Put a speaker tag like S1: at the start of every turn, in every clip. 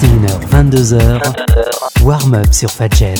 S1: 21h, 22h, warm-up sur Fadjet.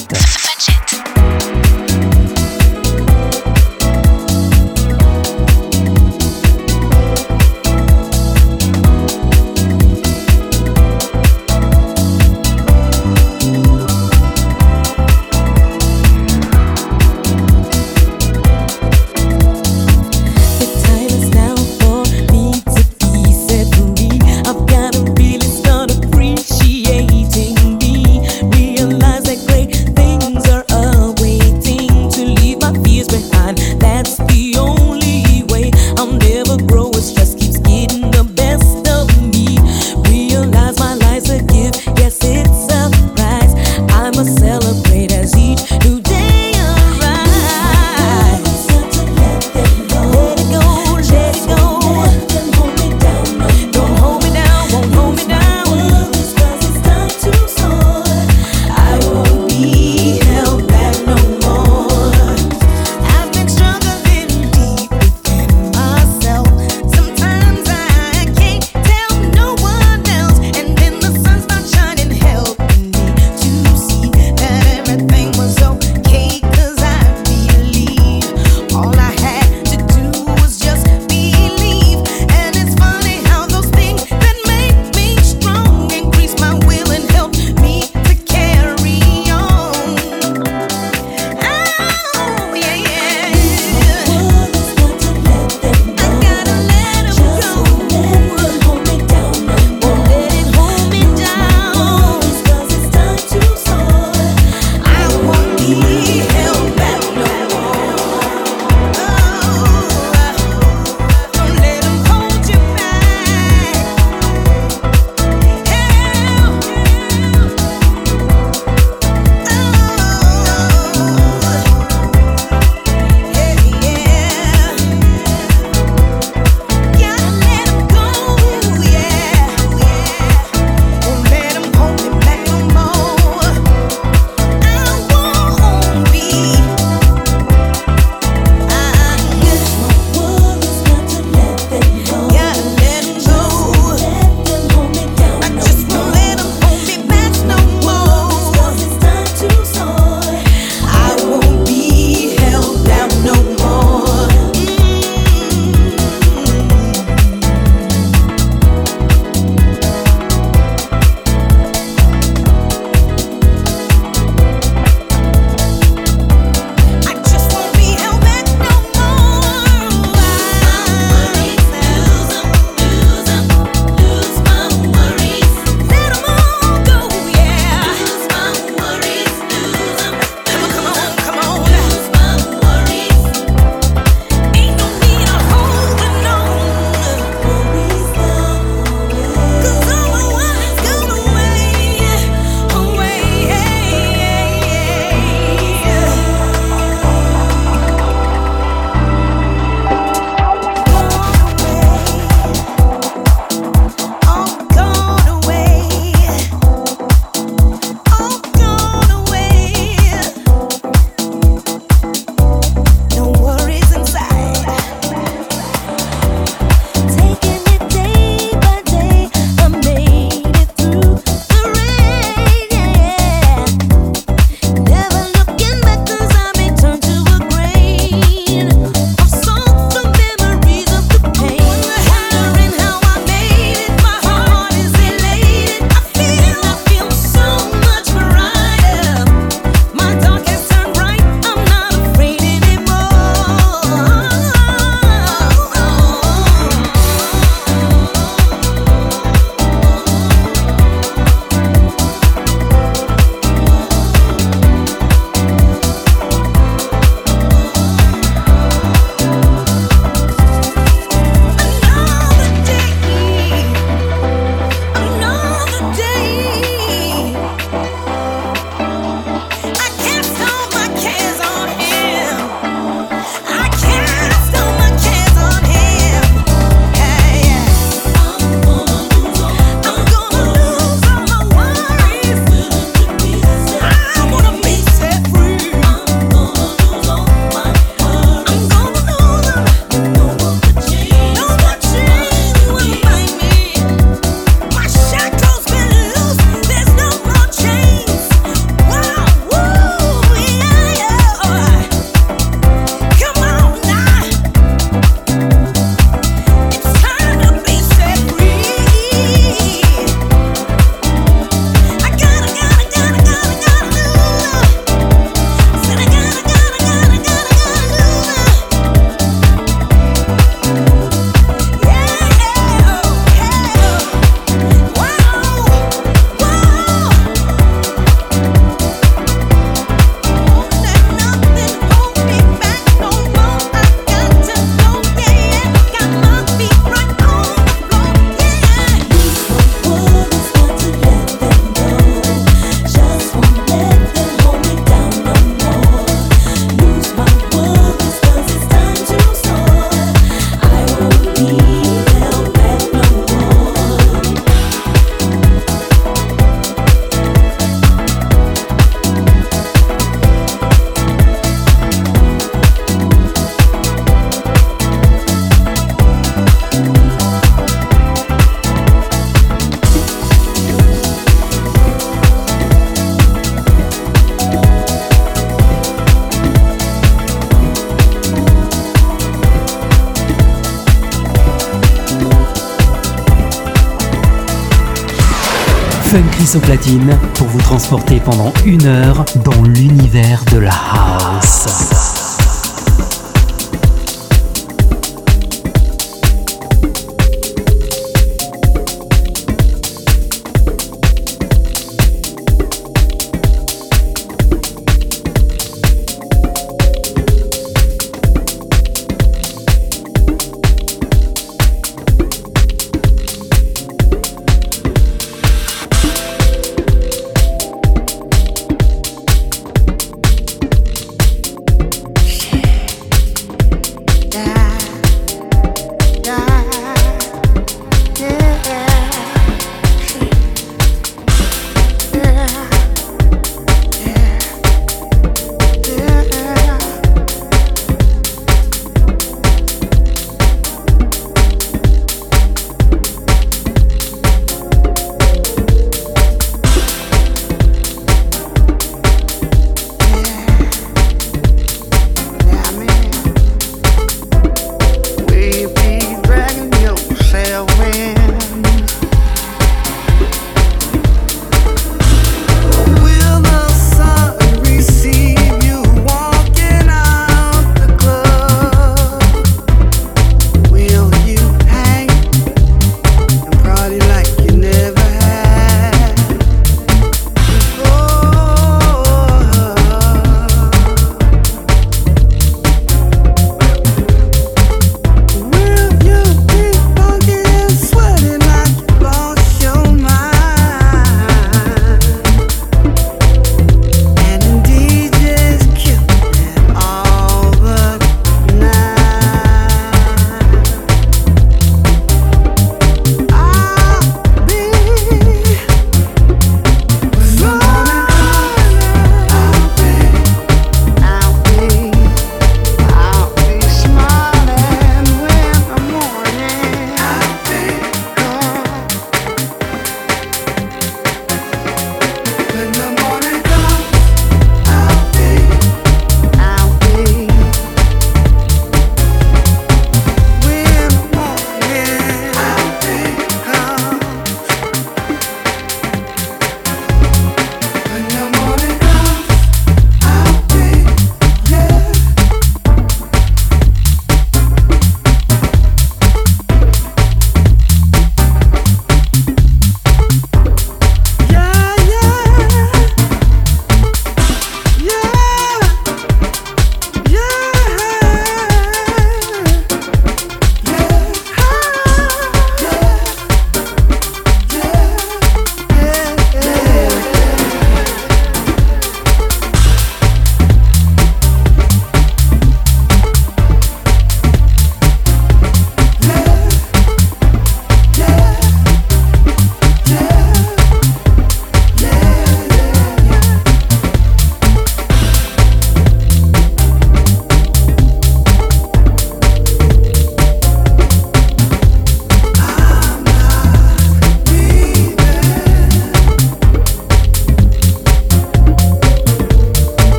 S1: Platine pour vous transporter pendant une heure dans l'univers de la house.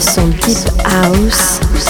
S2: Son Deep House.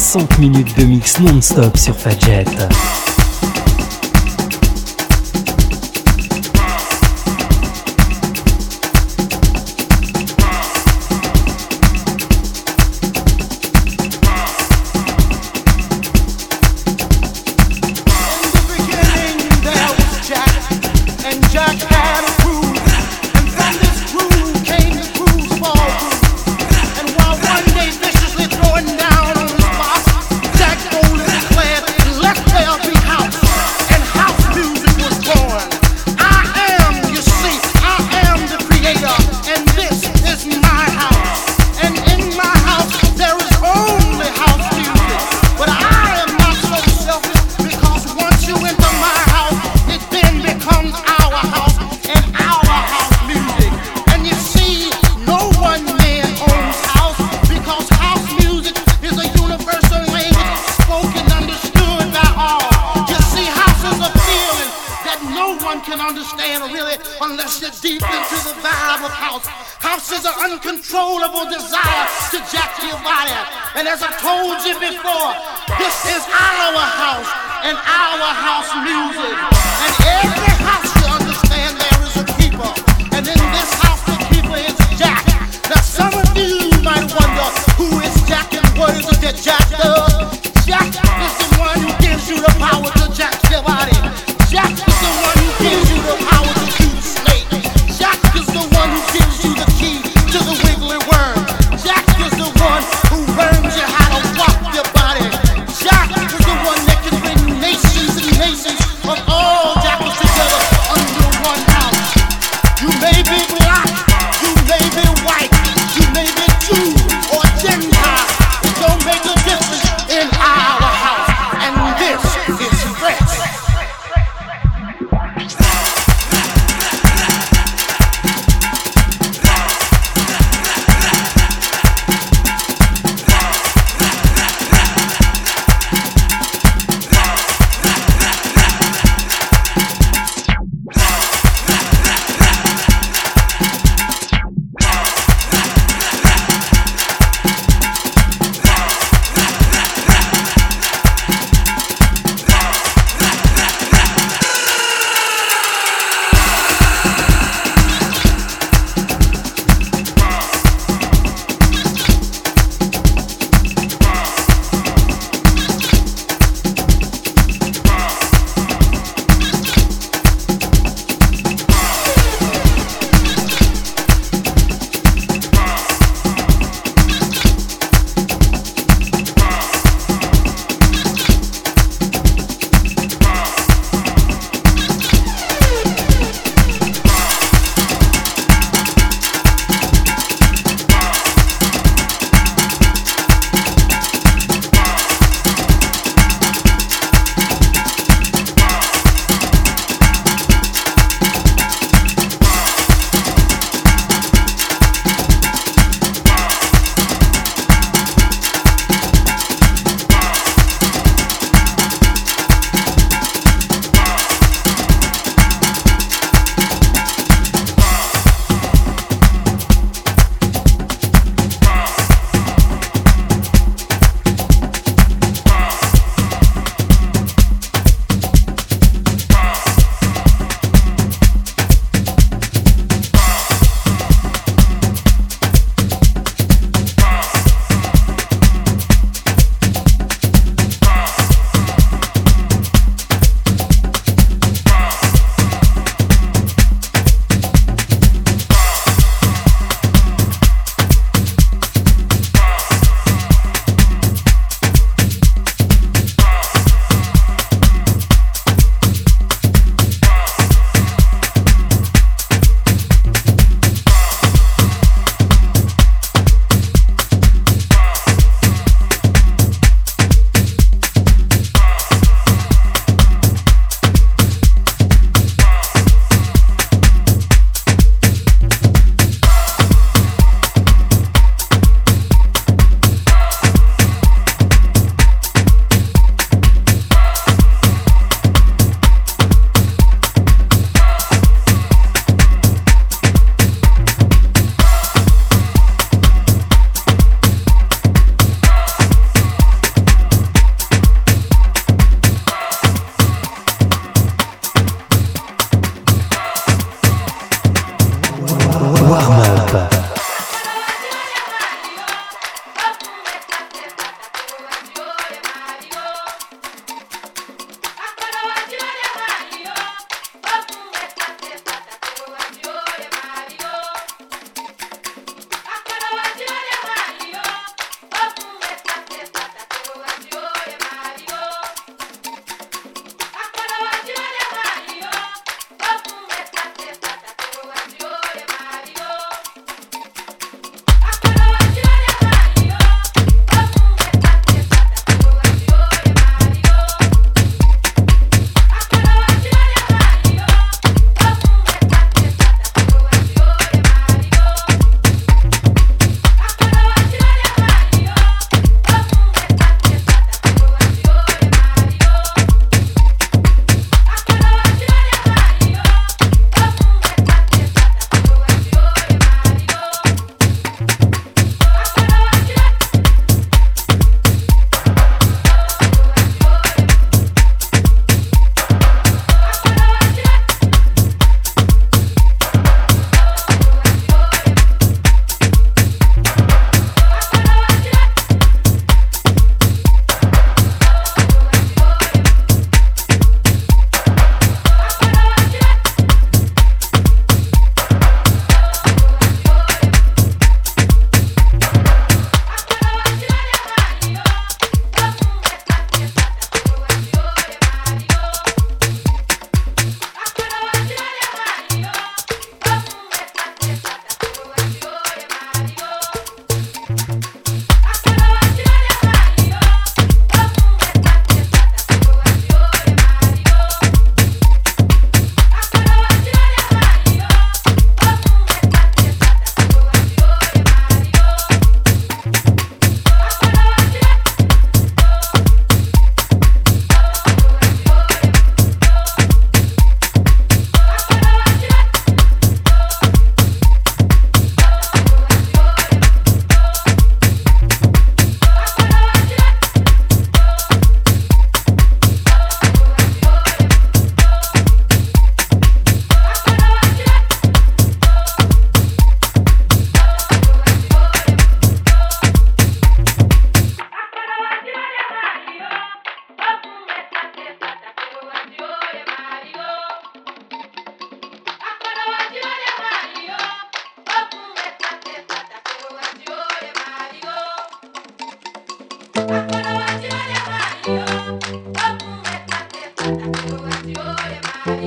S3: 60 minutes de mix non-stop sur Fadjet.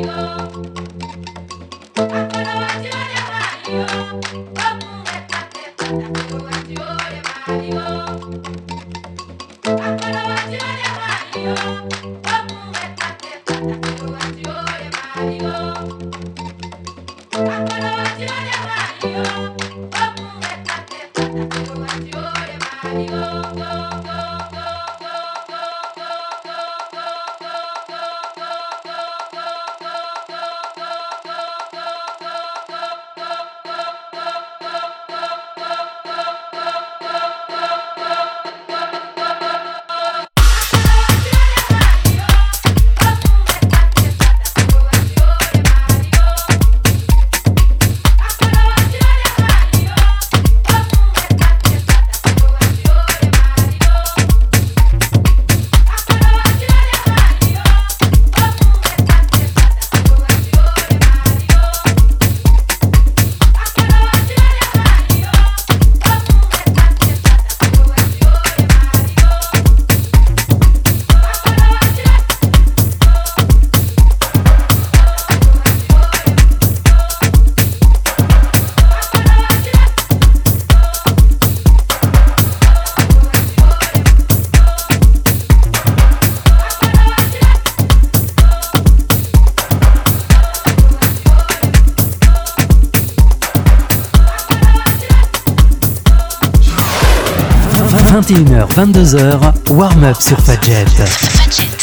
S1: 21h, 22h, warm-up sur Fadjet.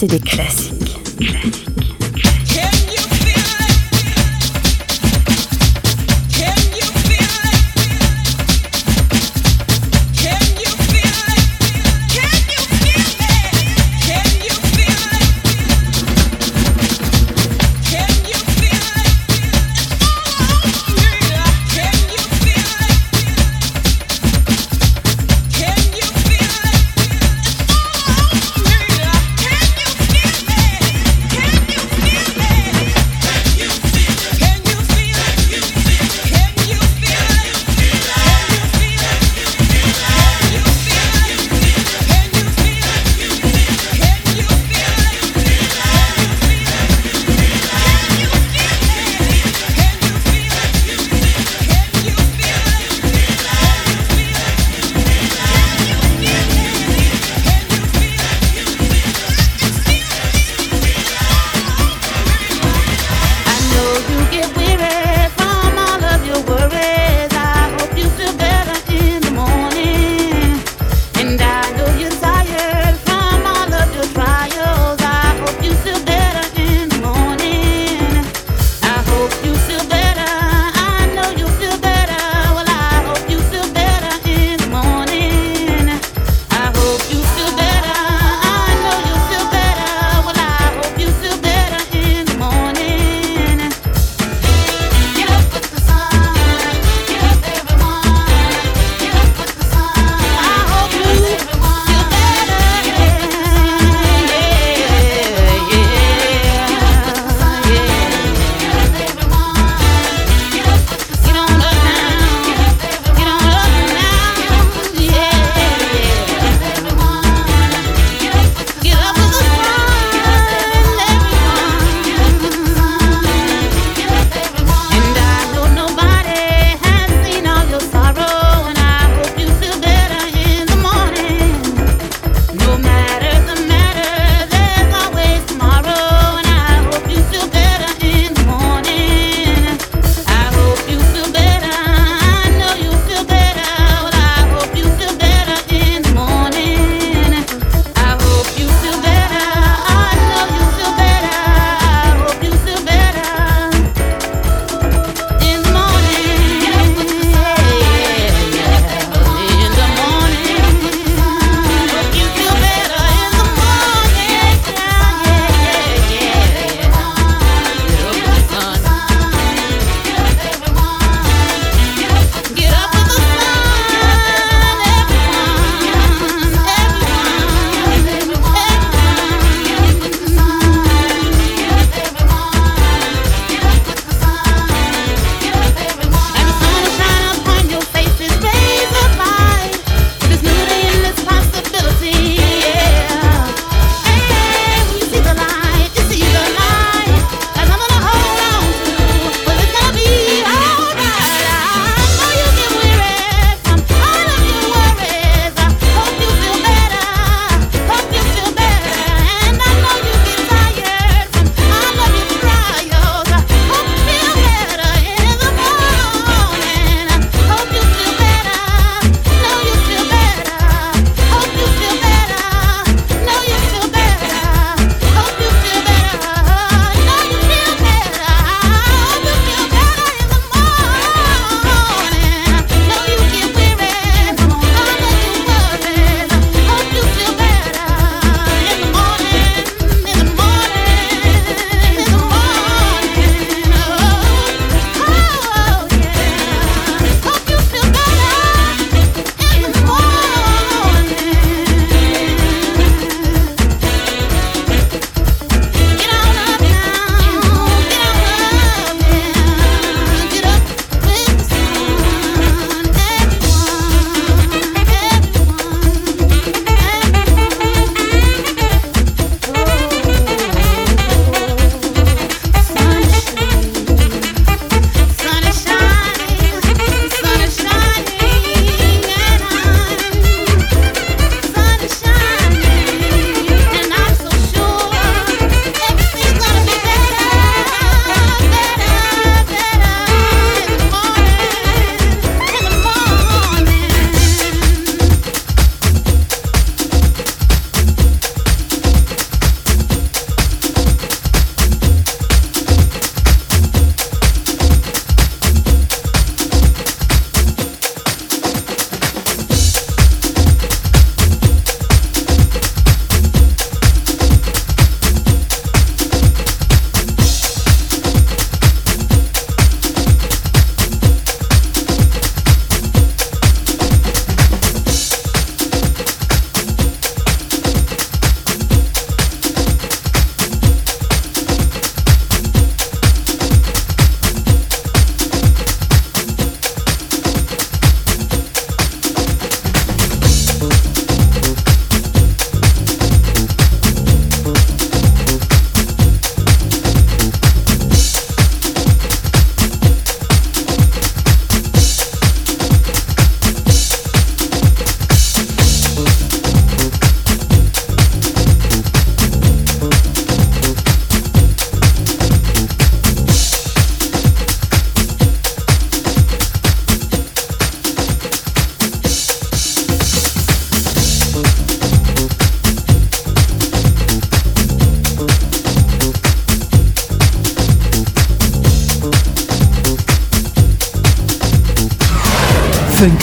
S4: C'est des classiques.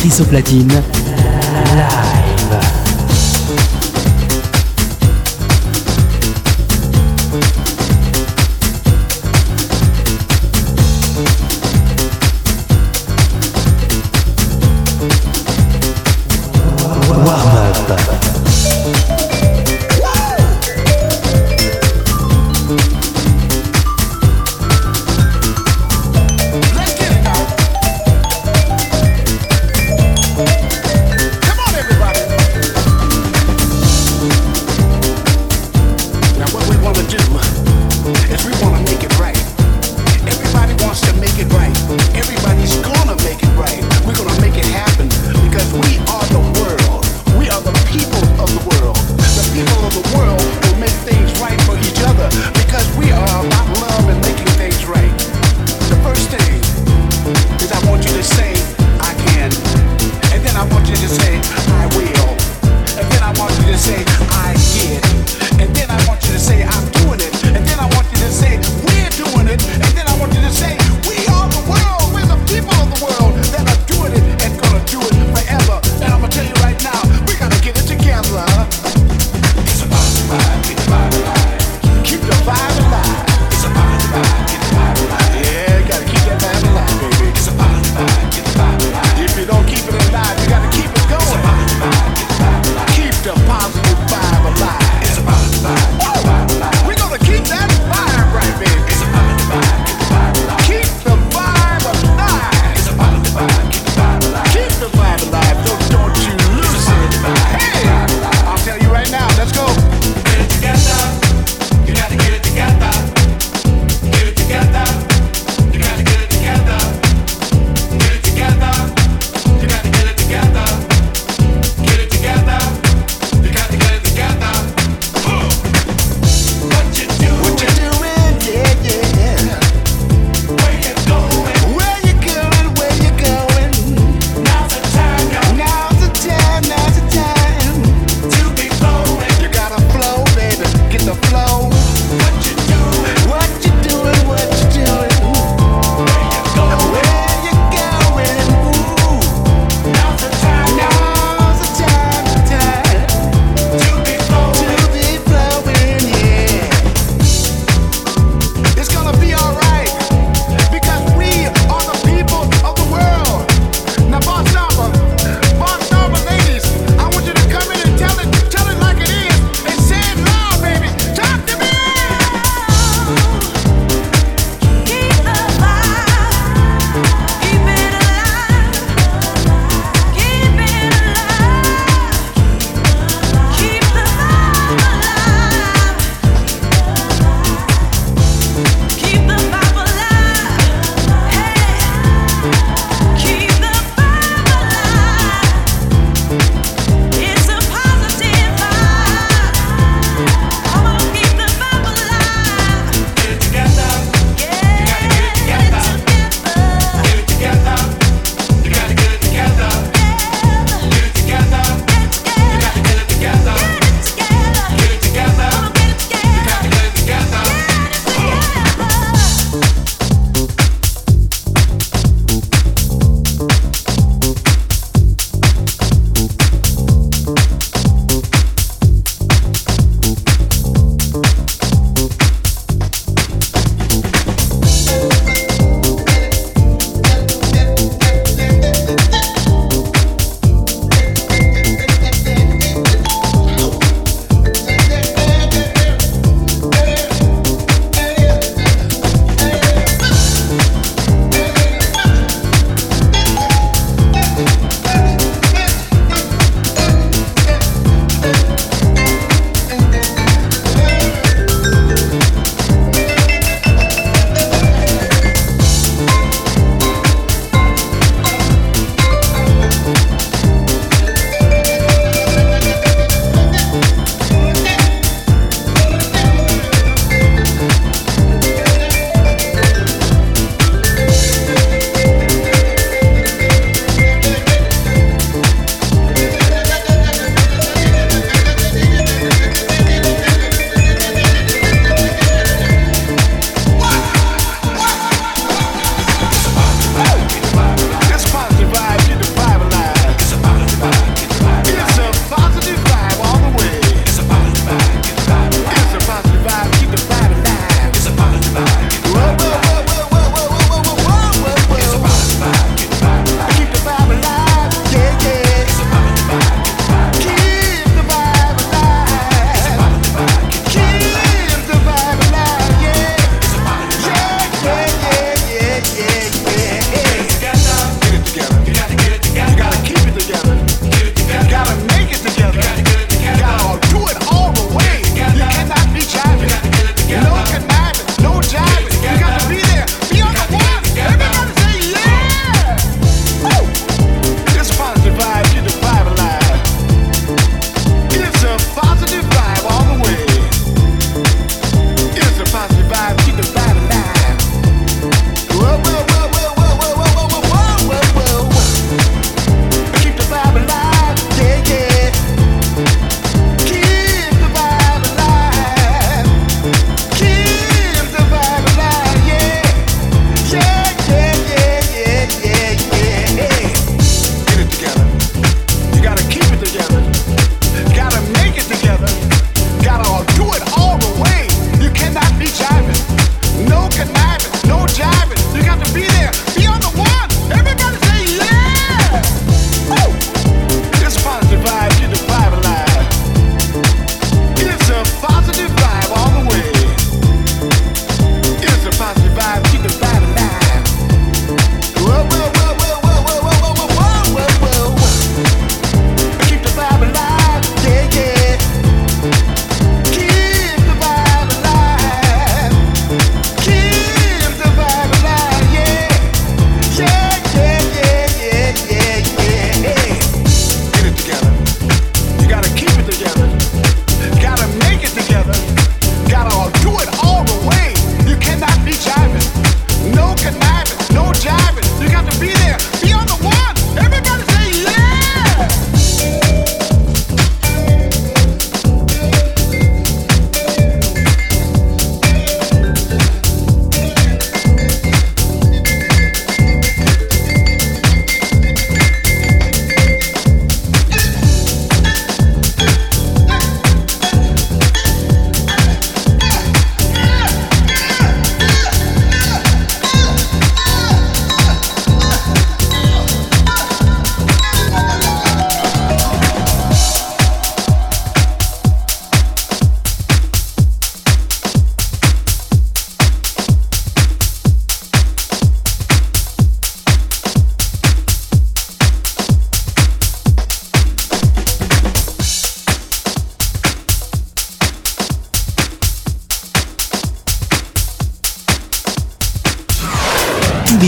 S1: Platine.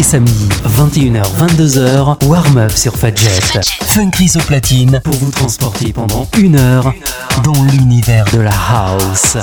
S1: Samedis, 21h-22h, warm-up sur Fadjet. Fun Chris au platine pour vous transporter pendant une heure dans l'univers de la house.